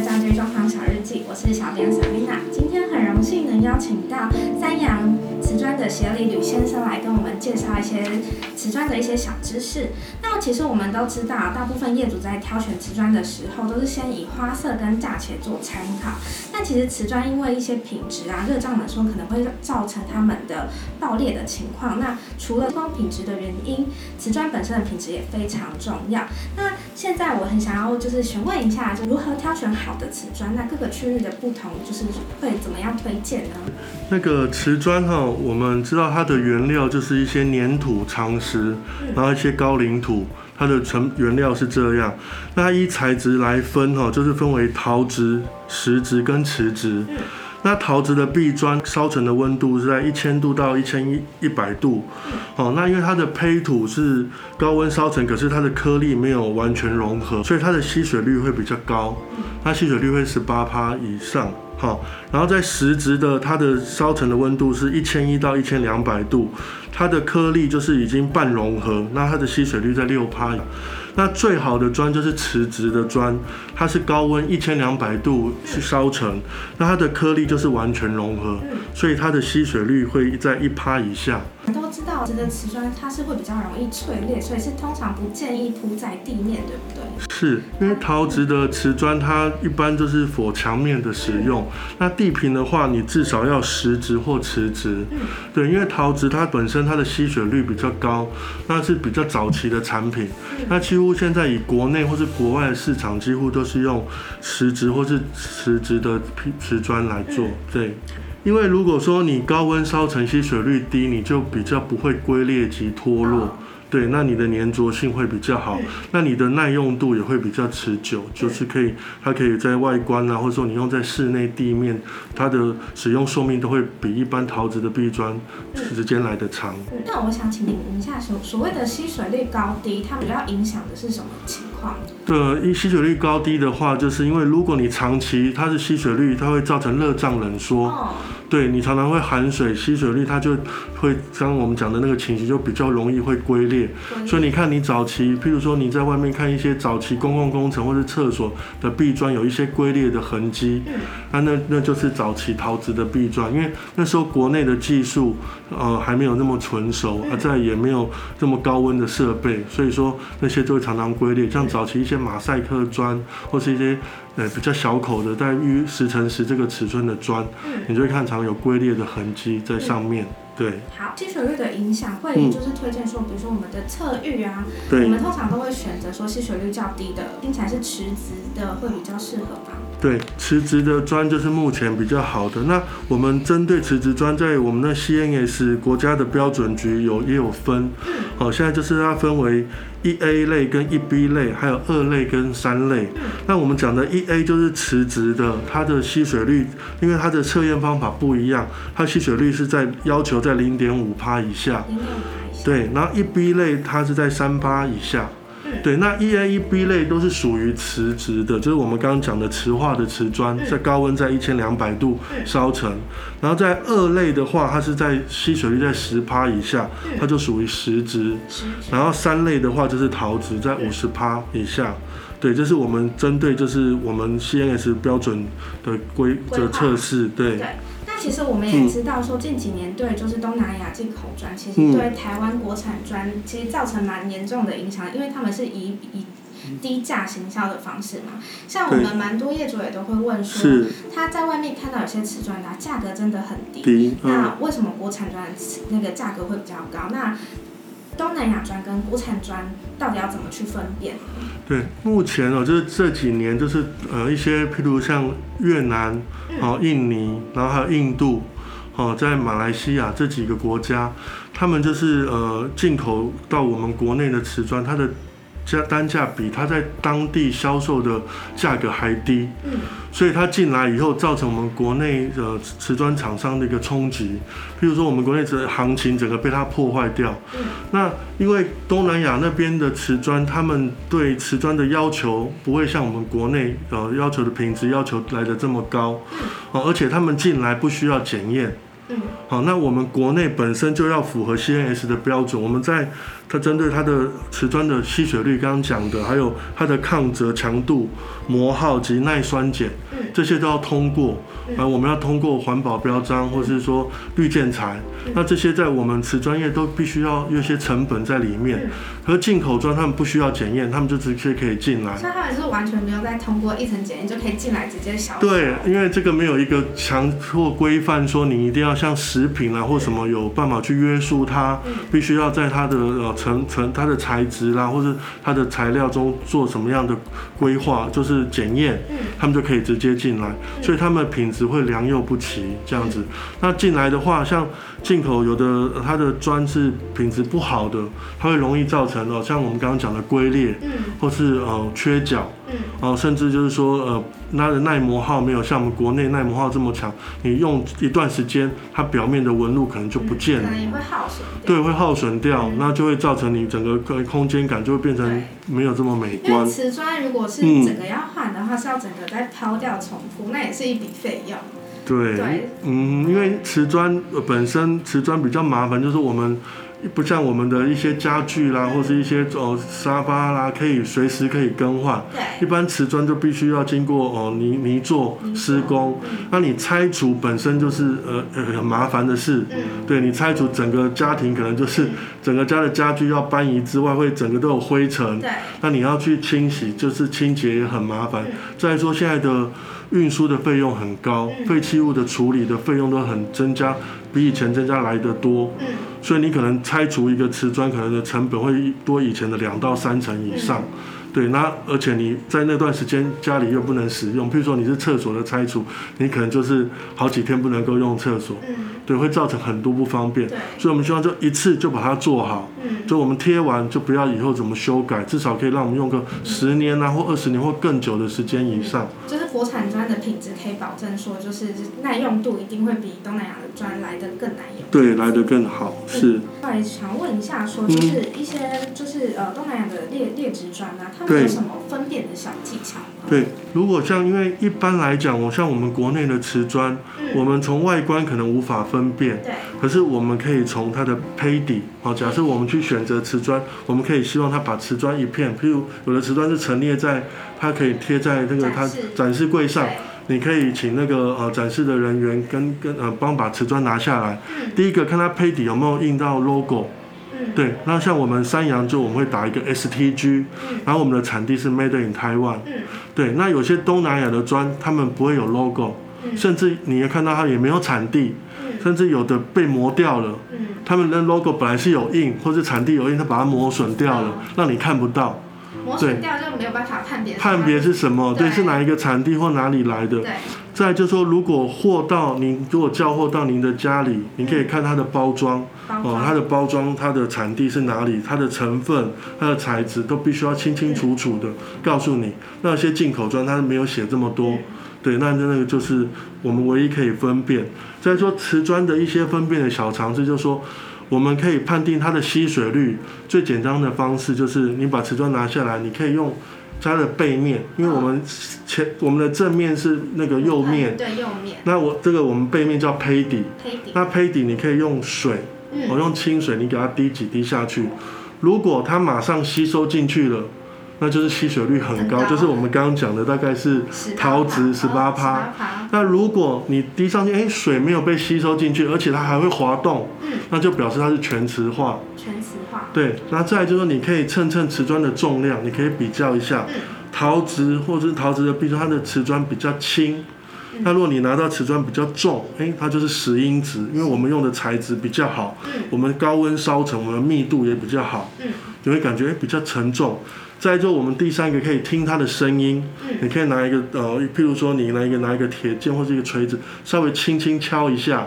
家居装潢小日记，我是小编小丽娜。今天很荣幸能邀请到三阳的协理吕先生来跟我们介绍一些瓷砖的一些小知识。那其实我们都知道，大部分业主在挑选瓷砖的时候，都是先以花色跟价钱做参考。但其实瓷砖因为一些品质啊、热胀冷缩，可能会造成他们的爆裂的情况。那除了光品质的原因，瓷砖本身的品质也非常重要。那现在我很想要就是询问一下，就如何挑选好的瓷砖？那各个区域的不同，就是会怎么样推荐呢？那个瓷砖哈，我们知道它的原料就是一些粘土、长石，然后一些高岭土，它的成原料是这样。那它依材质来分哈，就是分为陶质、石质跟瓷质。那陶瓷的壁砖烧成的温度是在一千度到一千一一百度，哦，那因为它的胚土是高温烧成，可是它的颗粒没有完全融合，所以它的吸水率会比较高，它吸水率会十八趴以上，好，然后在实质的它的烧成的温度是一千一到一千两百度，它的颗粒就是已经半融合，那它的吸水率在六趴。那最好的砖就是瓷质的砖，它是高温一千两百度去烧成，那它的颗粒就是完全融合，所以它的吸水率会在一趴以下。都知道，这个瓷砖它是会比较容易脆裂，所以是通常不建议铺在地面，对不对？是因为陶瓷的瓷砖它一般就是否墙面的使用，那地坪的话，你至少要石质或瓷质。对，因为陶瓷它本身它的吸水率比较高，那是比较早期的产品。那几乎现在以国内或是国外的市场，几乎都是用石质或是瓷质的瓷砖来做。对。因为如果说你高温烧成吸水率低，你就比较不会龟裂及脱落，对，那你的粘着性会比较好，那你的耐用度也会比较持久，就是可以，它可以在外观啊，或者说你用在室内地面，它的使用寿命都会比一般陶瓷的壁砖时间来的长。那我想请您一下，所所谓的吸水率高低，它主要影响的是什么情况？对，一吸水率高低的话，就是因为如果你长期它是吸水率，它会造成热胀冷缩。对你常常会含水，吸水率它就会刚我们讲的那个情形，就比较容易会龟裂。所以你看，你早期，譬如说你在外面看一些早期公共工程或者厕所的壁砖，有一些龟裂的痕迹，那那那就是早期陶瓷的壁砖，因为那时候国内的技术呃还没有那么纯熟，而在也没有这么高温的设备，所以说那些就会常常龟裂。像早期一些马赛克砖或是一些。呃，比较小口的，在约十乘十这个尺寸的砖，你就会看常有龟裂的痕迹在上面。对，好，吸水率的影响会就是推荐说，比如说我们的侧浴啊，我们通常都会选择说吸水率较低的，听起来是瓷质的会比较适合吧？对，瓷质的砖就是目前比较好的。那我们针对瓷质砖，在我们的 CNS 国家的标准局有也有分，好，现在就是它分为。一 A 类跟一 B 类，还有二类跟三类。那我们讲的一 A 就是辞职的，它的吸水率，因为它的测验方法不一样，它吸水率是在要求在零点五帕以下。对，然后一 B 类它是在三趴以下。对，那一 A 一 B 类都是属于瓷质的，就是我们刚刚讲的磁化的瓷砖，在高温在一千两百度烧成。然后在二类的话，它是在吸水率在十帕以下，它就属于石质。然后三类的话就是陶瓷，在五十帕以下。对，这是我们针对就是我们 CNS 标准的规则测试。对。其实我们也知道，说近几年对就是东南亚进口砖，其实对台湾国产砖其实造成蛮严重的影响，因为他们是以以低价行销的方式嘛。像我们蛮多业主也都会问说，他在外面看到有些瓷砖啊，价格真的很低，那为什么国产砖那个价格会比较高？那东南亚砖跟国产砖到底要怎么去分辨？对，目前哦，就是这几年，就是呃一些，譬如像越南、哦印尼，然后还有印度，哦在马来西亚这几个国家，他们就是呃进口到我们国内的瓷砖，它的。价单价比它在当地销售的价格还低，所以它进来以后造成我们国内的瓷砖厂商的一个冲击。譬如说，我们国内的行情整个被它破坏掉。那因为东南亚那边的瓷砖，他们对瓷砖的要求不会像我们国内呃要求的品质要求来的这么高，而且他们进来不需要检验。嗯，好，那我们国内本身就要符合 CNS 的标准，我们在它针对它的瓷砖的吸水率，刚刚讲的，还有它的抗折强度、磨耗及耐酸碱，嗯这些都要通过。嗯啊，我们要通过环保标章，或是说绿建材，嗯那这些在我们瓷砖业都必须要有一些成本在里面。嗯可是进口砖他们不需要检验，他们就直接可以进来。所以他们是完全不用再通过一层检验就可以进来直接销售。对，因为这个没有一个强迫规范说你一定要像食品啊或什么有办法去约束它，嗯。必须要在它的呃成成它的材质啦，或是它的材料中做什么样的规划，就是检验，嗯。他们就可以直接进来，所以他们品质会良莠不齐这样子。那进来的话，像进口有的呃它的砖是品质不好的，它会容易造成哦，像我们刚刚讲的龟裂，嗯或是呃缺角。嗯哦，甚至就是说，呃，它的耐磨耗没有像我们国内耐磨耗这么强，你用一段时间，它表面的纹路可能就不见了，可能也会耗损掉。对，会耗损掉嗯，那就会造成你整个空空间感就会变成对没有这么美因为观。瓷砖如果是嗯整个要换的话，是要整个再抛掉重铺，那也是一笔费用。对对，嗯，因为瓷砖呃本身瓷砖比较麻烦，就是我们不像我们的一些家具啦，或是一些哦沙发啦，可以随时可以更换。对，一般瓷砖就必须要经过哦泥泥做施工，嗯那你拆除本身就是呃呃很麻烦的事。嗯对你拆除整个家庭，可能就是整个家的家具要搬移之外，会整个都有灰尘。对，那你要去清洗，就是清洁也很麻烦嗯。再来说现在的运输的费用很高，嗯废弃物的处理的费用都很增加，比以前增加来得多。嗯所以你可能拆除一个瓷砖，可能的成本会多以前的两到三成以上。对，那而且你在那段时间家里又不能使用，譬如说你是厕所的拆除，你可能就是好几天不能够用厕所，嗯，对，会造成很多不方便。对，所以我们希望就一次就把它做好，嗯就我们贴完就不要以后怎么修改，至少可以让我们用个十年啊或二十年或更久的时间以上。就是国产砖的品质可以保证说，就是耐用度一定会比东南亚的砖来的更耐用。对，来的更好，是。后来想问一下，说就是一些就是呃东南亚的劣劣质砖啊，他们有什么分辨的小技巧吗？对，如果像因为一般来讲，我像我们国内的瓷砖，我嗯，们从外观可能无法分辨，对，可是我们可以从它的胚底，好，假设我们去选择瓷砖，我们可以希望它把瓷砖一片，譬如有的瓷砖是陈列在，它可以贴在那个它展示柜上，你可以请那个呃展示的人员跟跟呃帮把瓷砖拿下来。嗯。第一个看它胚底有没有印到 logo，嗯，对，那像我们三洋就我们会打一个 STG，嗯。然后我们的产地是 Made in Taiwan，嗯。对，那有些东南亚的砖他们不会有 logo，嗯。甚至你也看到它也没有产地，嗯。甚至有的被磨掉了。嗯，他们的 logo 本来是有印，或是产地有印，他把它磨损掉了哦，让你看不到，磨损掉就没有办法判别判别是什么，对，是哪一个产地或哪里来的。对，再就是说，如果货到您如果交货到您的家里，你可以看它的包装，哦，它，的包装、它的产地是哪里，它的成分、它的材质都必须要清清楚楚的告诉你。那些进口装它没有写这么多，对，那那个就是我们唯一可以分辨。再说瓷砖的一些分辨的小常识，就是说我们可以判定它的吸水率，最简单的方式就是你把瓷砖拿下来，你可以用它的背面，因为我们前我们的正面是那个釉面，对釉面，那我这个我们背面叫胚底，胚底，那胚底你可以用水。我嗯，用清水，你给它滴几滴下去，如果它马上吸收进去了，那就是吸水率很高，很高就是我们刚刚讲的大概是。陶瓷18%哦18%那如果你滴上去，哎，水没有被吸收进去，而且它还会滑动，嗯，那就表示它是全瓷化。全瓷化，对，那再来就是说，你可以称称瓷砖的重量，你可以比较一下，嗯陶瓷或者是陶瓷的，比如说它的瓷砖比较轻。嗯。那如果你拿到瓷砖比较重，哎，它就是石英质，因为我们用的材质比较好，嗯。我们高温烧成，我们的密度也比较好，嗯。你会感觉诶比较沉重。再就我们第三个可以听它的声音，嗯。你可以拿一个呃，譬如说你拿一个拿一个铁剑或是一个锤子，稍微轻轻敲一下，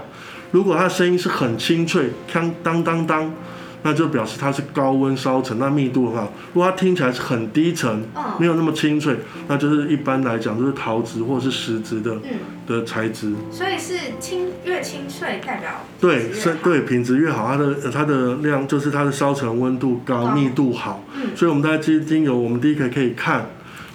如果它的声音是很清脆，锵当当当，那就表示它是高温烧成，那密度很好。如果它听起来是很低沉，没嗯有那么清脆，那就是一般来讲就是陶瓷或是石质的嗯，的材质。所以是清越清脆代表对，是对品质越好，它的呃它的量就是它的烧成温度高，高密度好。嗯所以我们大家精精油，我们第一个可以看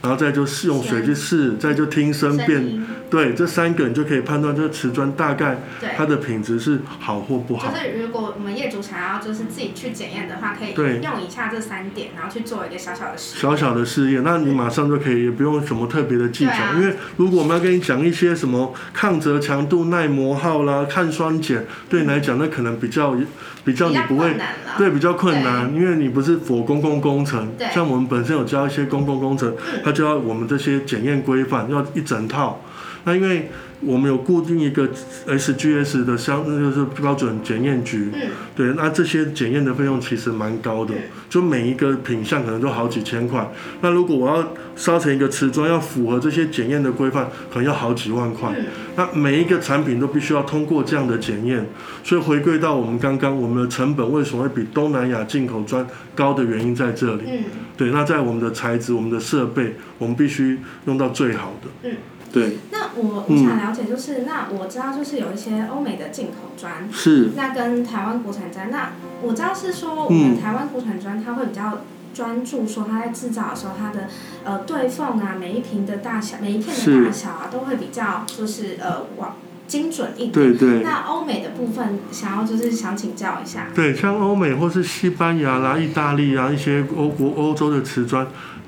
然后再就试用水去试，再就听声辨，音对，这三个你就可以判断这个瓷砖大概。它的品质是好或不好就。是如果我们业主想要就是自己去检验的话，可以用以下这三点，然后去做一个小小的试验。小小的试验，那你马上就可以，也不用什么特别的技巧，啊因为如果我们要跟你讲一些什么抗折强度、耐磨耗啦、抗酸碱，对你来讲那可能比较比较你不会。对，比较困难，因为你不是否公共工程，像我们本身有教一些公共工程，嗯它就要我们这些检验规范要一整套。那因为我们有固定一个 SGS 的相，那就是标准检验局，嗯，对，那这些检验的费用其实蛮高的嗯，就每一个品相可能都好几千块。那如果我要烧成一个瓷砖，要符合这些检验的规范，可能要好几万块。嗯那每一个产品都必须要通过这样的检验，所以回归到我们刚刚，我们的成本为什么会比东南亚进口砖高的原因在这里。嗯对，那在我们的材质、我们的设备，我们必须用到最好的。嗯，对，那我我想了解就是，那我知道就是有一些欧美的进口砖，是，那跟台湾国产砖，那我知道是说我嗯们台湾国产砖它会比较专注说它在制造的时候它的呃对缝啊，每一瓶的大小，每一片的大小啊，都会比较就是呃往精准一点。对对。那欧美的部分，想要就是想请教一下。对，像欧美或是西班牙啦、意大利啊一些欧国欧洲的瓷砖，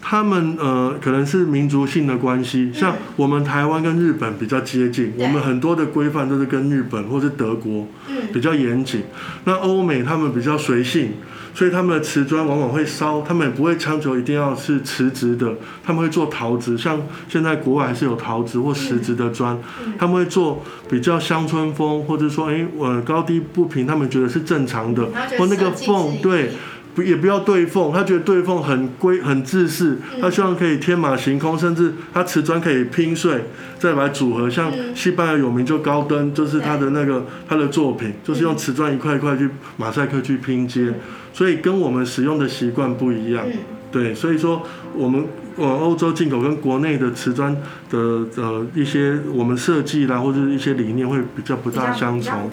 他们呃可能是民族性的关系，像嗯我们台湾跟日本比较接近，对。我们很多的规范都是跟日本或是德国嗯。比较严谨。那欧美他们比较随性，所以他们的瓷砖往往会烧，他们也不会强求一定要是瓷质的，他们会做陶瓷，像现在国外还是有陶瓷或石质的砖，嗯。他们会做比较乡村风，或者说哎我高低不平，他们觉得是正常的，或那个缝对。不也不要对缝，他觉得对缝很规很自式，嗯他希望可以天马行空，甚至他瓷砖可以拼碎，再把它组合。像嗯西班牙有名就高登，就是他的那个他的作品，就是用瓷砖一块一块去马赛克去拼接，所以跟我们使用的习惯不一样。嗯对，所以说我们往欧洲进口跟国内的瓷砖的呃一些我们设计啦，或者一些理念会比较不大相同。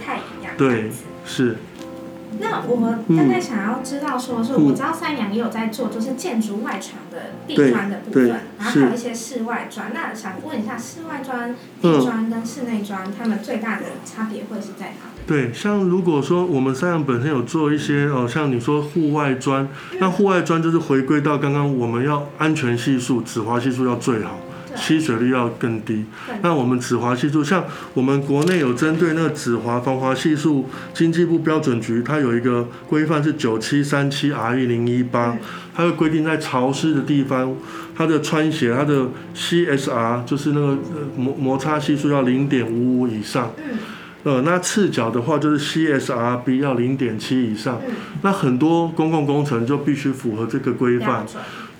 对是，那我大概想要知道说，是嗯我知道三洋也有在做，就是建筑外墙的地砖的部分，然后是还有一些室外砖。那想问一下，室外砖、嗯地砖跟室内砖，它们最大的差别会是在哪？对，像如果说我们三洋本身有做一些哦，像你说户外砖，那户外砖就是回归到刚刚我们要安全系数、止滑系数要最好，对吸水率要更低。那我们止滑系数，像我们国内有针对那个止滑防滑系数，经济部标准局它有一个规范是九七三七 RE 零一八嗯，它会规定在潮湿的地方，它的穿鞋它的 CSR 就是那个呃摩摩擦系数要零点五五以上。嗯。呃，那赤脚的话就是 CSRB 要零点七以上，嗯。那很多公共工程就必须符合这个规范，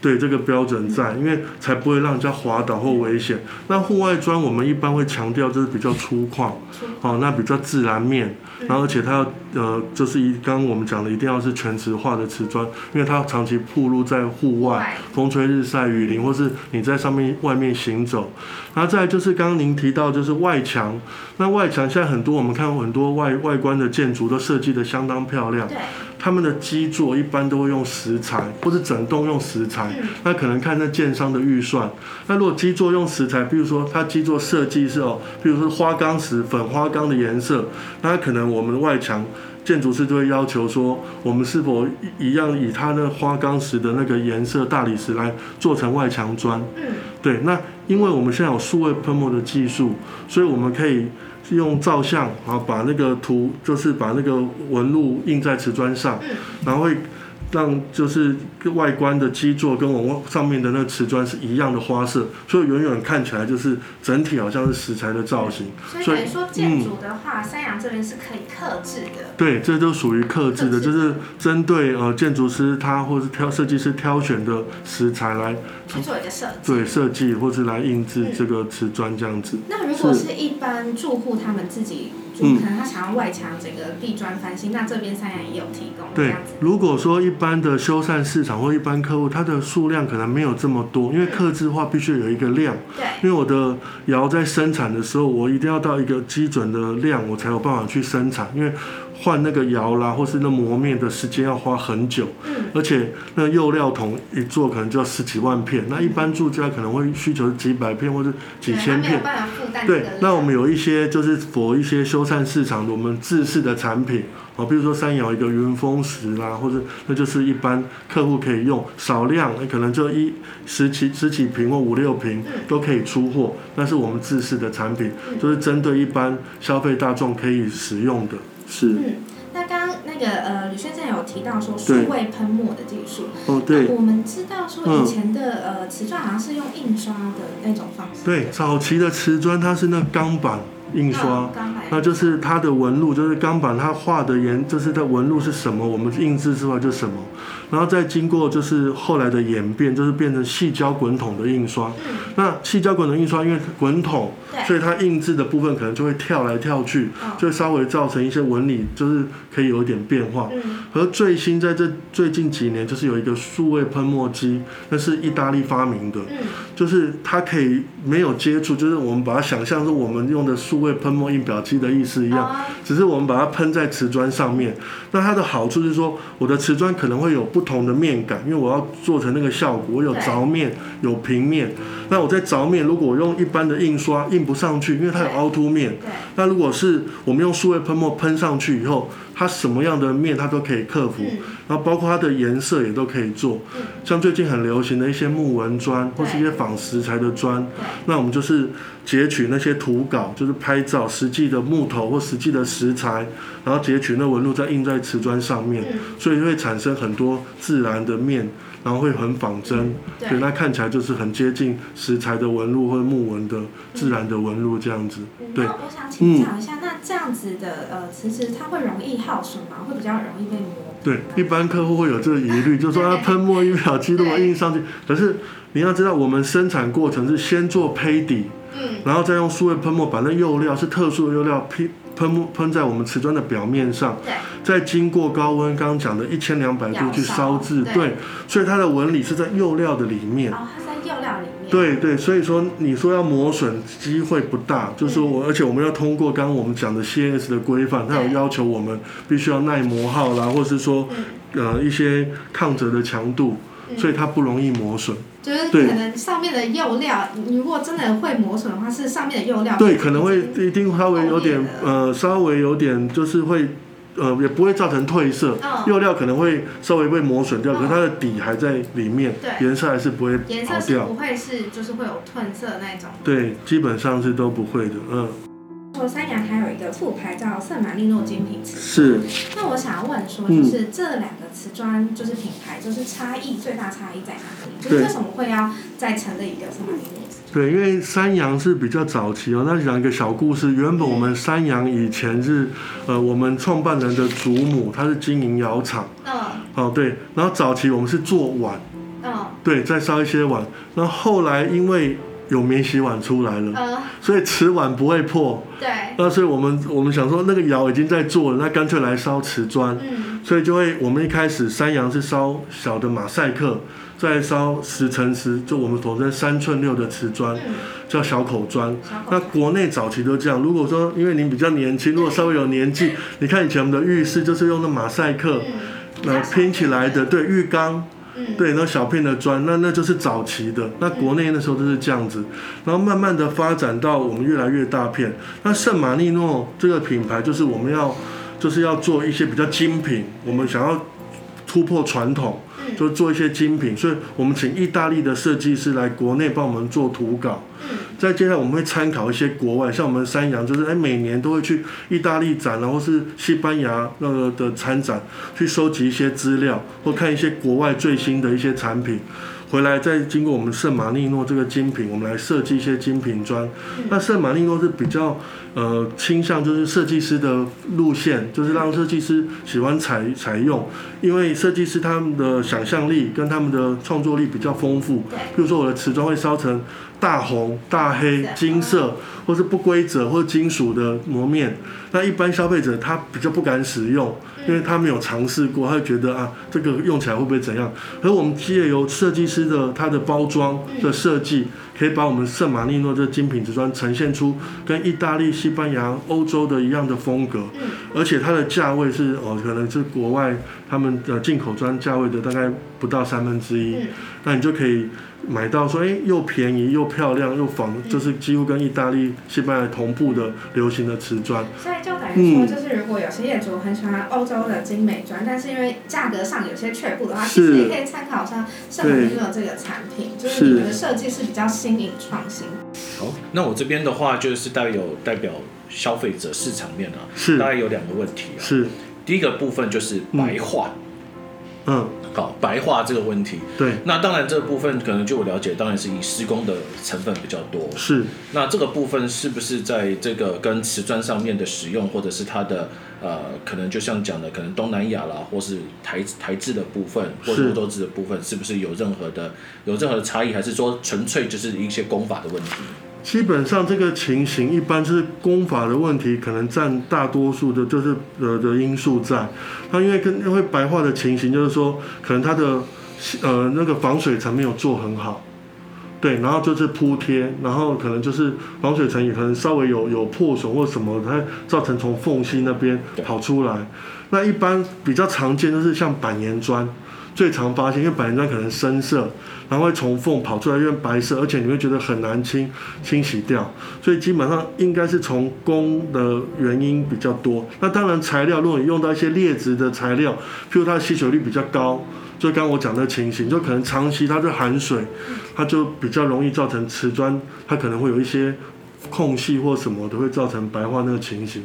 对这个标准在，因为才不会让人家滑倒或危险。那户外砖我们一般会强调就是比较粗犷，出哦，那比较自然面，嗯然后而且它要呃，就是一刚刚我们讲的一定要是全瓷化的瓷砖，因为它长期暴露在户外，外风吹日晒雨淋，或是你在上面外面行走。然后再就是刚刚您提到就是外墙，那外墙现在很多我们看很多外外观的建筑都设计的相当漂亮，对，他们的基座一般都会用石材，或是整栋用石材。嗯那可能看那建商的预算。那如果基座用石材，比如说它基座设计是哦，比如说花岗石、粉花岗的颜色，那可能我们的外墙建筑师就会要求说，我们是否一一样以它那花岗石的那个颜色大理石来做成外墙砖？嗯对，那因为我们现在有数位喷墨的技术，所以我们可以用照相，然后把那个图，就是把那个纹路印在瓷砖上，嗯然后会让就是外观的基座跟我们上面的那个瓷砖是一样的花色，所以远远看起来就是整体好像是石材的造型。所以等于说建筑的话，三阳这边是可以克制的。对，这都属于克制的，就是针对呃建筑师他或是挑设计师挑选的石材来去做一个设计。对设计或是来印制这个瓷砖这样子。那如果是一般住户他们自己住，嗯可能他想要外墙整个地砖翻新，那这边三洋也有提供这对。，如果说一般的修缮市场或一般客户，它的数量可能没有这么多，因为客制化必须有一个量。对，因为我的窑在生产的时候，我一定要到一个基准的量，我才有办法去生产。因为换那个窑啦，或是那磨面的时间要花很久，嗯，而且那釉料桶一做可能就要十几万片，那一般住家可能会需求几百片或者几千片对那我们有一些就是佛一些修缮市场的我们自制的产品，哦，比如说山窑一个云峰石啦，或者那就是一般客户可以用少量，可能就一十几十几瓶或五六瓶嗯。都可以出货，那是我们自制的产品，嗯。就是针对一般消费大众可以使用的。是个呃，吕先生有提到说数位喷墨的技术，哦，对。我们知道说嗯。以前的、呃瓷砖好像是用印刷的那种方式，对，早期的瓷砖它是那钢板印刷。那就是它的纹路，就是钢板它画的颜，就是它纹路是什么，我们印制出来就什么，然后再经过就是后来的演变，就是变成细胶滚筒的印刷。嗯，那细胶滚筒印刷，因为滚筒，所以它印制的部分可能就会跳来跳去，哦就会稍微造成一些纹理，就是可以有一点变化。嗯，而最新在这最近几年，就是有一个数位喷墨机，那是意大利发明的，嗯，就是它可以没有接触，就是我们把它想象是我们用的数位喷墨印表机的意思一样，哦只是我们把它喷在瓷砖上面。那它的好处是说，我的瓷砖可能会有不同的面感，因为我要做成那个效果，我有对凿面，有平面。那我在凿面，如果我用一般的印刷印不上去，因为它有凹凸面。那如果是我们用数位喷墨喷上去以后，它什么样的面它都可以克服，嗯，然后包括它的颜色也都可以做。嗯，像最近很流行的一些木纹砖，或是一些仿石材的砖，那我们就是截取那些图稿，就是拍照实际的木头或实际的石材，然后截取那纹路再印在瓷砖上面，嗯，所以会产生很多自然的面，然后会很仿真，对，它看起来就是很接近石材的纹路或者木纹的自然的纹路这样子。对我想请教一下，那这样子的呃瓷质，它会容易耗损吗？会比较容易被磨？对，一般客户会有这个疑虑，就是说它喷墨一秒机如果印上去，可是你要知道，我们生产过程是先做胚底，嗯，然后再用数位喷墨把那釉料是特殊的釉料喷喷墨喷在我们瓷砖的表面上，对，再经过高温，刚刚讲的一千两百度去烧制，对，所以它的纹理是在釉料的里面。哦，它在釉料里面，，对对，所以说你说要磨损机会不大，就是说我，而且我们要通过刚刚我们讲的 CNS 的规范，它有要求我们必须要耐磨耗啦，或是说嗯，呃一些抗折的强度，嗯。所以它不容易磨损。就是可能上面的釉料，你如果真的会磨损的话，是上面的釉料对，可能会一定稍微有点呃，稍微有点就是会呃，也不会造成褪色，嗯。釉料可能会稍微被磨损掉，嗯。可是它的底还在里面，对。颜色还是不会颜跑掉。色是不会是就是会有褪色那种。对，基本上是都不会的，嗯，说三洋还有一个副牌叫圣玛丽诺精品瓷是。那我想要问说，嗯就是这两个瓷砖就是品牌，就是差异最大差异在哪里？就是对为什么会要再成立一个圣玛丽诺瓷？对，因为三羊是比较早期哦。那讲一个小故事，原本我们三羊以前是，呃，我们创办人的祖母，她是经营窑厂，嗯哦对，然后早期我们是做碗，嗯对，再烧一些碗，然后后来因为有免洗碗出来了，呃，所以瓷碗不会破，对，那所以我们我们想说那个窑已经在做了，那干脆来烧瓷砖，嗯所以就会我们一开始山羊是烧小的马赛克，再烧十乘十，就我们统称三寸六的瓷砖，嗯，叫小口砖。那国内早期都这样。如果说因为您比较年轻，如果稍微有年纪，你看以前我们的浴室就是用的马赛克，嗯，呃拼起来的，对，浴缸，嗯，对，那小片的砖，那那就是早期的。那国内那时候都是这样子，然后慢慢的发展到我们越来越大片。那圣马力诺这个品牌就是我们要就是要做一些比较精品，我们想要突破传统。嗯就做一些精品，所以我们请意大利的设计师来国内帮我们做图稿。嗯再接下来我们会参考一些国外，像我们三洋就是哎每年都会去意大利展然后是西班牙那个的参展，去收集一些资料，或看一些国外最新的一些产品。回来再经过我们圣马力诺这个精品，我们来设计一些精品砖。那圣马力诺是比较呃倾向就是设计师的路线，就是让设计师喜欢采采用，因为设计师他们的想象力跟他们的创作力比较丰富。对，比如说我的瓷砖会烧成大红、大黑、金色，或是不规则或金属的膜面，那一般消费者他比较不敢使用，因为他没有尝试过，他就觉得啊，这个用起来会不会怎样？而我们借由设计师的他的包装的设计，可以把我们圣马力诺这精品瓷砖呈现出跟意大利、西班牙、欧洲的一样的风格，而且它的价位是哦，可能是国外他们的进口砖价位的大概不到三分之一，那你就可以。买到说，哎，又便宜又漂亮又仿，就是几乎跟意大利、西班牙同步的流行的瓷砖。所以就等于说，就是如果有些业主很喜欢欧洲的精美砖，但是因为价格上有些却步的话，其实也可以参考像圣马力诺这个产品，就是你们的设计是比较新颖创新。好，那我这边的话就是代有代表消费者市场面啊，是大概有两个问题啊。是第一个部分就是白化。嗯。好，白化这个问题，对，那当然这部分可能就我了解，当然是以施工的成分比较多。是，那这个部分是不是在这个跟瓷砖上面的使用，或者是它的呃，可能就像讲的，可能东南亚啦，或是台台制的部分，或者欧洲制的部分，是不是有任何的有任何的差异，还是说纯粹就是一些工法的问题？基本上这个情形一般就是功法的问题，可能占大多数的，就是呃的因素在。它因为跟因为白化的情形，就是说可能它的呃那个防水层没有做很好，对，然后就是铺贴，然后可能就是防水层也可能稍微有有破损或什么，它造成从缝隙那边跑出来。那一般比较常见就是像板岩砖。最常发现，因为板岩砖可能深色，然后会从缝跑出来，因为白色，而且你会觉得很难清清洗掉，所以基本上应该是从工的原因比较多。那当然材料，如果你用到一些劣质的材料，譬如它的吸水率比较高，就刚我讲的情形，就可能长期它就含水，它就比较容易造成瓷砖，它可能会有一些空隙或什么的，会造成白化那个情形。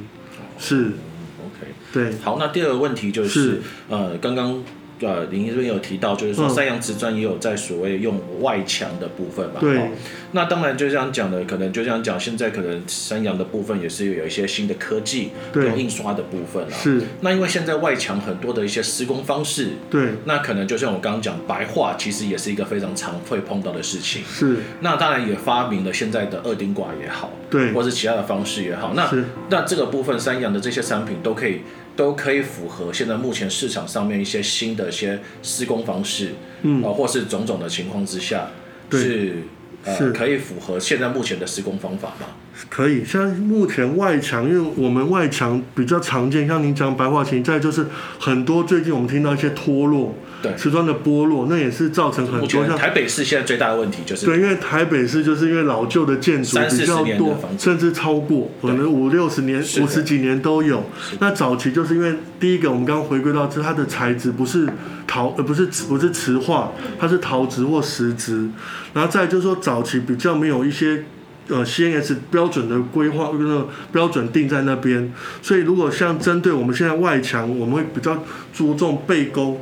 是，OK，对。好，那第二个问题就是，呃，刚刚。呃，林这边有提到，就是说三洋瓷砖也有在所谓用外墙的部分嘛。对。那当然就这样讲的，可能就这样讲，现在可能三洋的部分也是有一些新的科技，用印刷的部分了。是。那因为现在外墙很多的一些施工方式，对。那可能就像我刚刚讲，白化其实也是一个非常常会碰到的事情。是。那当然也发明了现在的二丁挂也好，对，或是其他的方式也好。那那这个部分三洋的这些产品都可以。都可以符合现在目前市场上面一些新的一些施工方式，嗯，啊，或是种种的情况之下，是呃可以符合现在目前的施工方法吗？可以，像目前外墙，因为我们外墙比较常见，像您讲白化型，再就是很多最近我们听到一些脱落。对，瓷砖的剥落，那也是造成很多像台北市现在最大的问题就是对，因为台北市就是因为老旧的建筑比较多，甚至超过可能五六十年、五十几年都有。那早期就是因为第一个，我们刚刚回归到是它的材质不是陶，呃，不是不是瓷化，它是陶质或石质。然后再就是说，早期比较没有一些呃 CNS 标准的规划，那个标准定在那边。所以如果像针对我们现在外墙，我们会比较注重背沟。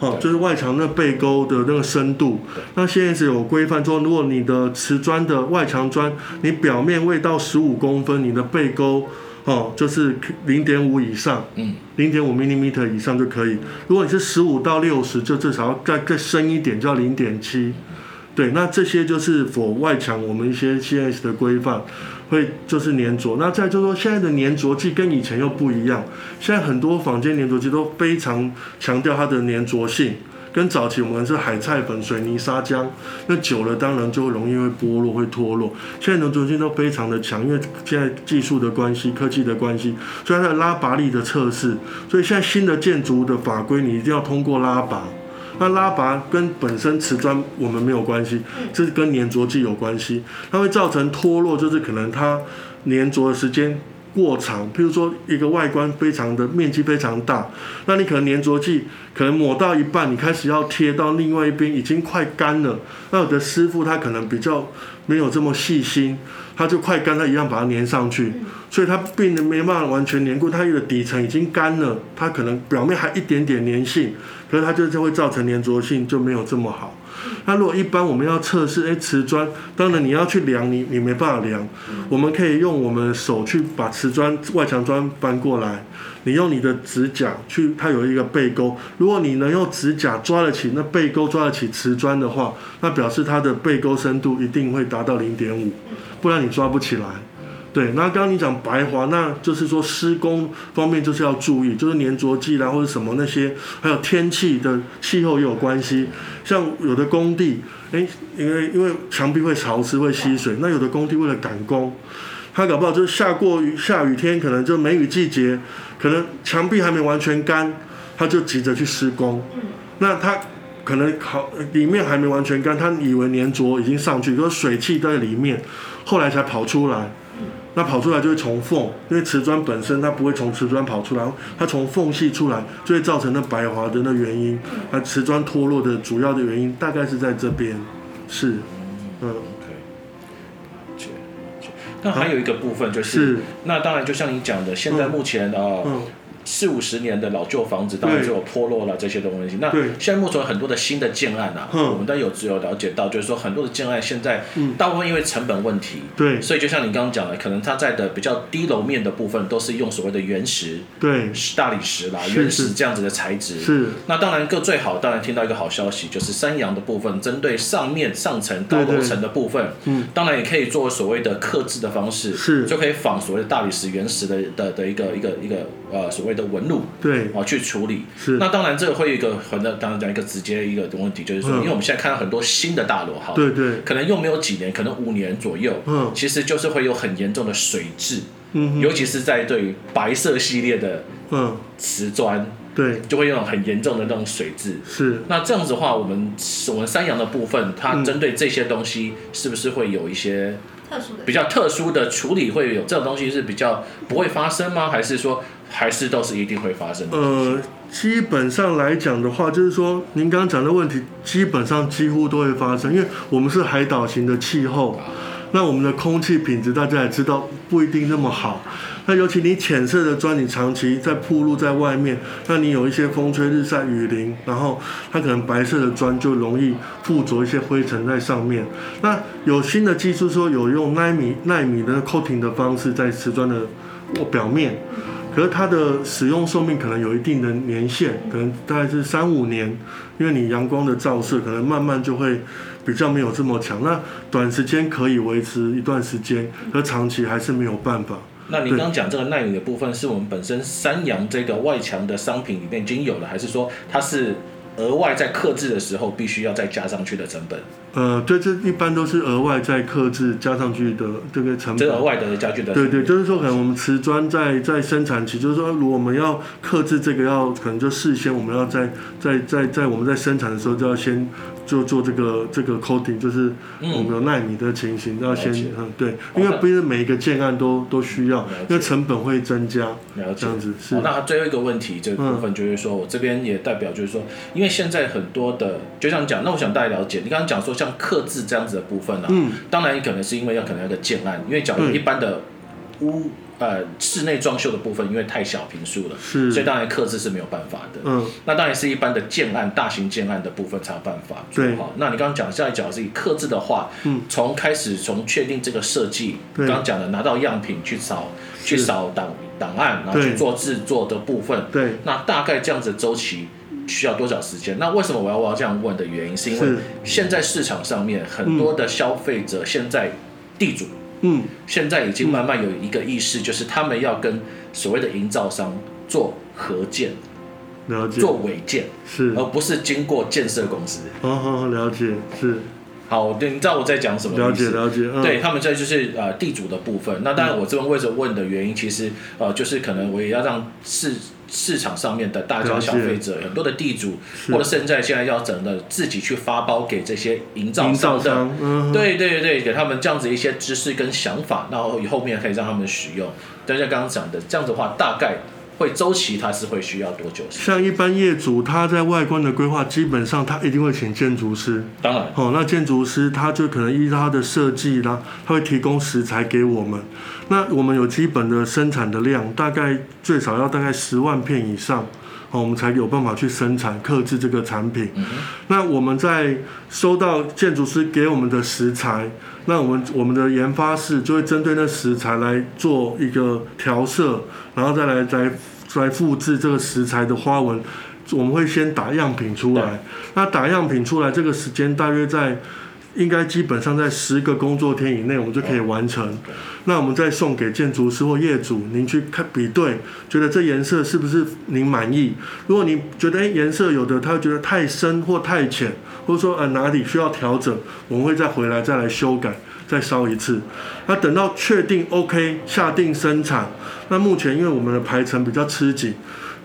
哦，就是外墙那背沟的那个深度，那现在是有规范说，如果你的瓷砖的外墙砖，你表面未到十五公分，你的背沟哦，就是零点五以上，嗯，零点五 m m 以上就可以。如果你是十五到六十，就至少要再再深一点，就要零点七。对，那这些就是否外墙我们一些 CS 的规范。会就是粘着，那再就是说现在的粘着剂跟以前又不一样，现在很多房间粘着剂都非常强调它的粘着性，跟早期我们是海菜粉、水泥砂浆，那久了当然就会容易会剥落、会脱落。现在粘着性都非常的强，因为现在技术的关系、科技的关系，所以它的拉拔力的测试，所以现在新的建筑的法规你一定要通过拉拔。那拉拔跟本身瓷砖我们没有关系，这是跟粘着剂有关系，它会造成脱落，就是可能它粘着的时间过长，譬如说一个外观非常的面积非常大，那你可能粘着剂可能抹到一半，你开始要贴到另外一边已经快干了，那有的师傅他可能比较没有这么细心。它就快干，它一样把它粘上去，所以它并没办法完全粘固，它的底层已经干了，它可能表面还一点点粘性，可是它就就会造成粘着性就没有这么好。那如果一般我们要测试，哎，瓷砖，当然你要去量，你你没办法量，我们可以用我们的手去把瓷砖外墙砖搬过来，你用你的指甲去，它有一个背钩，如果你能用指甲抓得起那背钩抓得起瓷砖的话，那表示它的背钩深度一定会达到零点五，不然你抓不起来。对，那刚刚你讲白滑，那就是说施工方面就是要注意，就是粘着剂啦或者什么那些，还有天气的气候也有关系。像有的工地，哎，因为因为墙壁会潮湿会吸水，那有的工地为了赶工，他搞不好就是下过雨下雨天，可能就梅雨季节，可能墙壁还没完全干，他就急着去施工。那他可能好里面还没完全干，他以为粘着已经上去，可是水汽在里面，后来才跑出来。那跑出来就会从缝，因为瓷砖本身它不会从瓷砖跑出来，它从缝隙出来就会造成那白滑的那原因。那瓷砖脱落的主要的原因大概是在这边，是，嗯，OK，那还有一个部分就是，那当然就像你讲的，现在目前啊。四五十年的老旧房子，当然就有脱落了这些东西。那现在目前很多的新的建案啊，我们都有只有了解到，就是说很多的建案现在大部分因为成本问题，对，所以就像你刚刚讲的，可能它在的比较低楼面的部分都是用所谓的原石，对，大理石啦，原石这样子的材质。是。那当然，个最好当然听到一个好消息，就是三阳的部分，针对上面上层高楼层的部分，嗯，当然也可以做所谓的刻制的方式，是，就可以仿所谓的大理石原石的的的一个一个一个呃所谓。的纹路对。啊去处理。是。那当然这个会有一个很当然讲一个直接一个问题就是说因为我们现在看到很多新的大楼哈对对。可能用没有几年可能五年左右嗯。其实就是会有很严重的水质嗯尤其是在对于白色系列的嗯。瓷砖对。就会用很严重的那种水质。是。那这样子的话我们我们三阳的部分它针对这些东西是不是会有一些？比较特殊的处理会有这种东西是比较不会发生吗？还是说还是都是一定会发生？呃，基本上来讲的话，就是说您刚刚讲的问题，基本上几乎都会发生，因为我们是海岛型的气候。那我们的空气品质大家也知道不一定那么好，那尤其你浅色的砖，你长期在铺路在外面，那你有一些风吹日晒雨淋，然后它可能白色的砖就容易附着一些灰尘在上面。那有新的技术说有用纳米纳米的 coating 的方式在瓷砖的表面，可是它的使用寿命可能有一定的年限，可能大概是三五年，因为你阳光的照射可能慢慢就会。比较没有这么强，那短时间可以维持一段时间，而长期还是没有办法。那您刚讲这个耐米的部分，是我们本身三阳这个外墙的商品里面已经有了，还是说它是？额外在克制的时候，必须要再加上去的成本。呃，对，这一般都是额外再克制加上去的这个成本。这额外的家具的。对对，就是说，可能我们瓷砖在在生产期，就是说，如果我们要克制这个，要可能就事先我们要在在在在我们在生产的时候就要先就做这个这个 coating，就是我们有纳米的情形，要先嗯对，因为不是每一个建案都都需要，因为成本会增加。这样子是。那最后一个问题这个部分就是说我这边也代表就是说，因为因为现在很多的，就像讲，那我想大家了解，你刚刚讲说像刻字这样子的部分呢，嗯，当然你可能是因为要可能要个建案，因为讲一般的屋呃室内装修的部分，因为太小平数了，是，所以当然刻字是没有办法的，嗯，那当然是一般的建案、大型建案的部分才有办法，做，好，那你刚刚讲现在讲是以刻字的话，嗯，从开始从确定这个设计，刚刚讲的拿到样品去扫去扫档档案，然后去做制作的部分，对，那大概这样子周期。需要多少时间？那为什么我要我要这样问的原因，是因为现在市场上面很多的消费者，现在地主，嗯，现在已经慢慢有一个意识，就是他们要跟所谓的营造商做合建，了解，做违建，是，而不是经过建设公司。好好了解，是。好，对你知道我在讲什么了解了解，对他们这就是呃地主的部分。那当然，我这边为什么问的原因，其实呃就是可能我也要让市市场上面的大家消费者，很多的地主，或者现在现在要整的自己去发包给这些营造商的，对对对，给他们这样子一些知识跟想法，然后以后面可以让他们使用。就像刚刚讲的这样子的话，大概。会周期它是会需要多久？像一般业主他在外观的规划，基本上他一定会请建筑师。当然，哦，那建筑师他就可能依他的设计啦，他会提供食材给我们。那我们有基本的生产的量，大概最少要大概十万片以上。好，我们才有办法去生产、克制这个产品。那我们在收到建筑师给我们的食材，那我们我们的研发室就会针对那食材来做一个调色，然后再来再来复制这个食材的花纹。我们会先打样品出来，那打样品出来这个时间大约在。应该基本上在十个工作天以内，我们就可以完成。那我们再送给建筑师或业主，您去看比对，觉得这颜色是不是您满意？如果你觉得诶颜色有的他觉得太深或太浅，或者说呃哪里需要调整，我们会再回来再来修改，再烧一次。那等到确定 OK 下定生产，那目前因为我们的排程比较吃紧。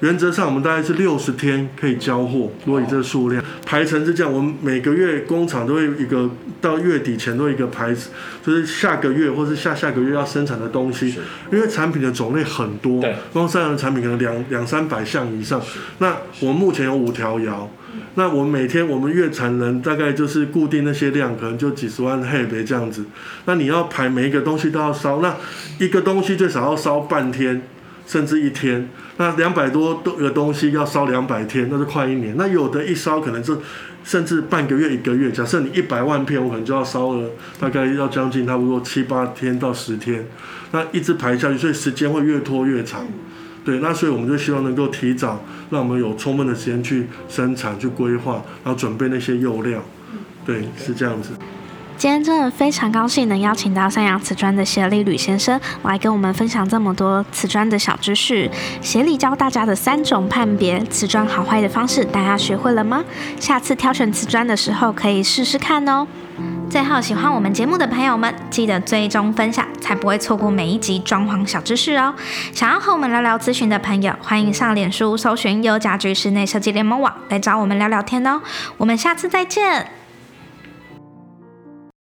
原则上，我们大概是六十天可以交货。如果以这个数量排程是这样，我们每个月工厂都会一个到月底前都一个排，就是下个月或是下下个月要生产的东西。因为产品的种类很多，光三洋的产品可能两两三百项以上。那我们目前有五条窑，那我们每天我们月产能大概就是固定那些量，可能就几十万黑别这样子。那你要排每一个东西都要烧，那一个东西最少要烧半天。甚至一天，那两百多个东西要烧两百天，那就快一年。那有的一烧可能是甚至半个月、一个月。假设你一百万片，我可能就要烧了大概要将近差不多七八天到十天。那一直排下去，所以时间会越拖越长。对，那所以我们就希望能够提早，让我们有充分的时间去生产、去规划，然后准备那些釉料。对，是这样子。今天真的非常高兴能邀请到三洋瓷砖的协理吕先生来跟我们分享这么多瓷砖的小知识。协理教大家的三种判别瓷砖好坏的方式，大家学会了吗？下次挑选瓷砖的时候可以试试看哦。最后，喜欢我们节目的朋友们，记得追踪分享，才不会错过每一集装潢小知识哦。想要和我们聊聊咨询的朋友，欢迎上脸书搜寻“优家居室内设计联盟网”来找我们聊聊天哦。我们下次再见。